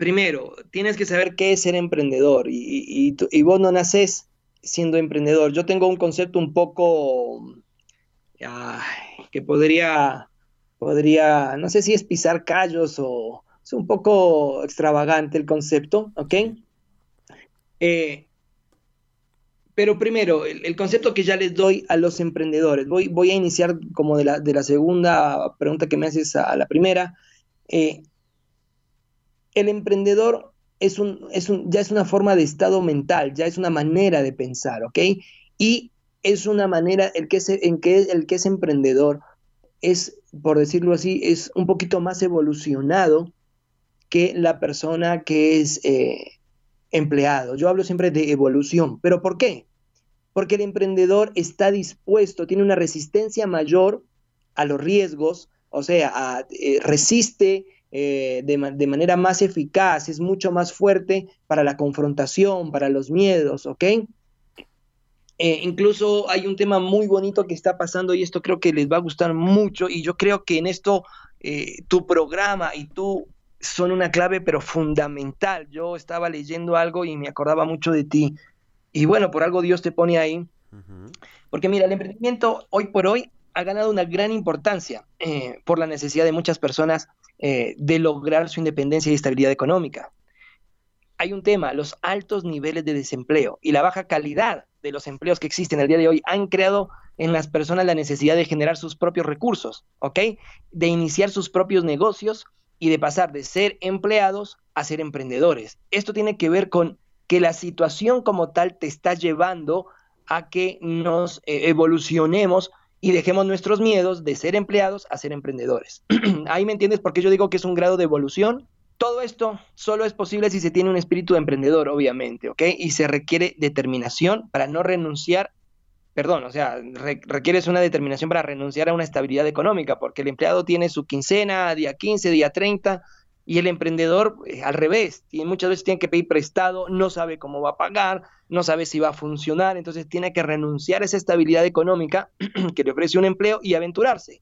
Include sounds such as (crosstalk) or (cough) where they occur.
primero, tienes que saber qué es ser emprendedor y, vos no naces siendo emprendedor. Yo tengo un concepto un poco que podría, podría, no sé si es pisar callos o es un poco extravagante el concepto, ¿ok? Eh, pero primero, el, concepto que ya les doy a los emprendedores. Voy, voy a iniciar como de la, de la segunda pregunta que me haces a, la primera. Eh, el emprendedor es un, es un, ya es una forma de estado mental, ya es una manera de pensar, ¿ok? Y es una manera, el que es, en que el que es emprendedor es, por decirlo así, es un poquito más evolucionado que la persona que es eh, empleado. Yo hablo siempre de evolución, pero ¿por qué? Porque el emprendedor está dispuesto, tiene una resistencia mayor a los riesgos, o sea, eh, resiste eh, de, de, manera más eficaz, es mucho más fuerte para la confrontación, para los miedos, ¿ok? Eh, incluso hay un tema muy bonito que está pasando y esto creo que les va a gustar mucho y yo creo que en esto eh, tu programa y tú son una clave pero fundamental. Yo estaba leyendo algo y me acordaba mucho de ti y bueno, por algo Dios te pone ahí. Porque mira, el emprendimiento hoy por hoy ha ganado una gran importancia eh, por la necesidad de muchas personas de lograr su independencia y estabilidad económica. Hay un tema, los altos niveles de desempleo y la baja calidad de los empleos que existen el día de hoy han creado en las personas la necesidad de generar sus propios recursos, ¿ok? De iniciar sus propios negocios y de pasar de ser empleados a ser emprendedores. Esto tiene que ver con que la situación como tal te está llevando a que nos eh, evolucionemos y dejemos nuestros miedos de ser empleados a ser emprendedores. (clears throat) Ahí me entiendes por qué yo digo que es un grado de evolución todo esto solo es posible si se tiene un espíritu de emprendedor, obviamente, ¿ok? Y se requiere determinación para no renunciar, perdón, o sea, requieres una determinación para renunciar a una estabilidad económica, porque el empleado tiene su quincena, día 15, día 30, y el emprendedor eh, al revés, y muchas veces tiene que pedir prestado, no sabe cómo va a pagar, no sabe si va a funcionar, entonces tiene que renunciar a esa estabilidad económica (clears throat) que le ofrece un empleo y aventurarse.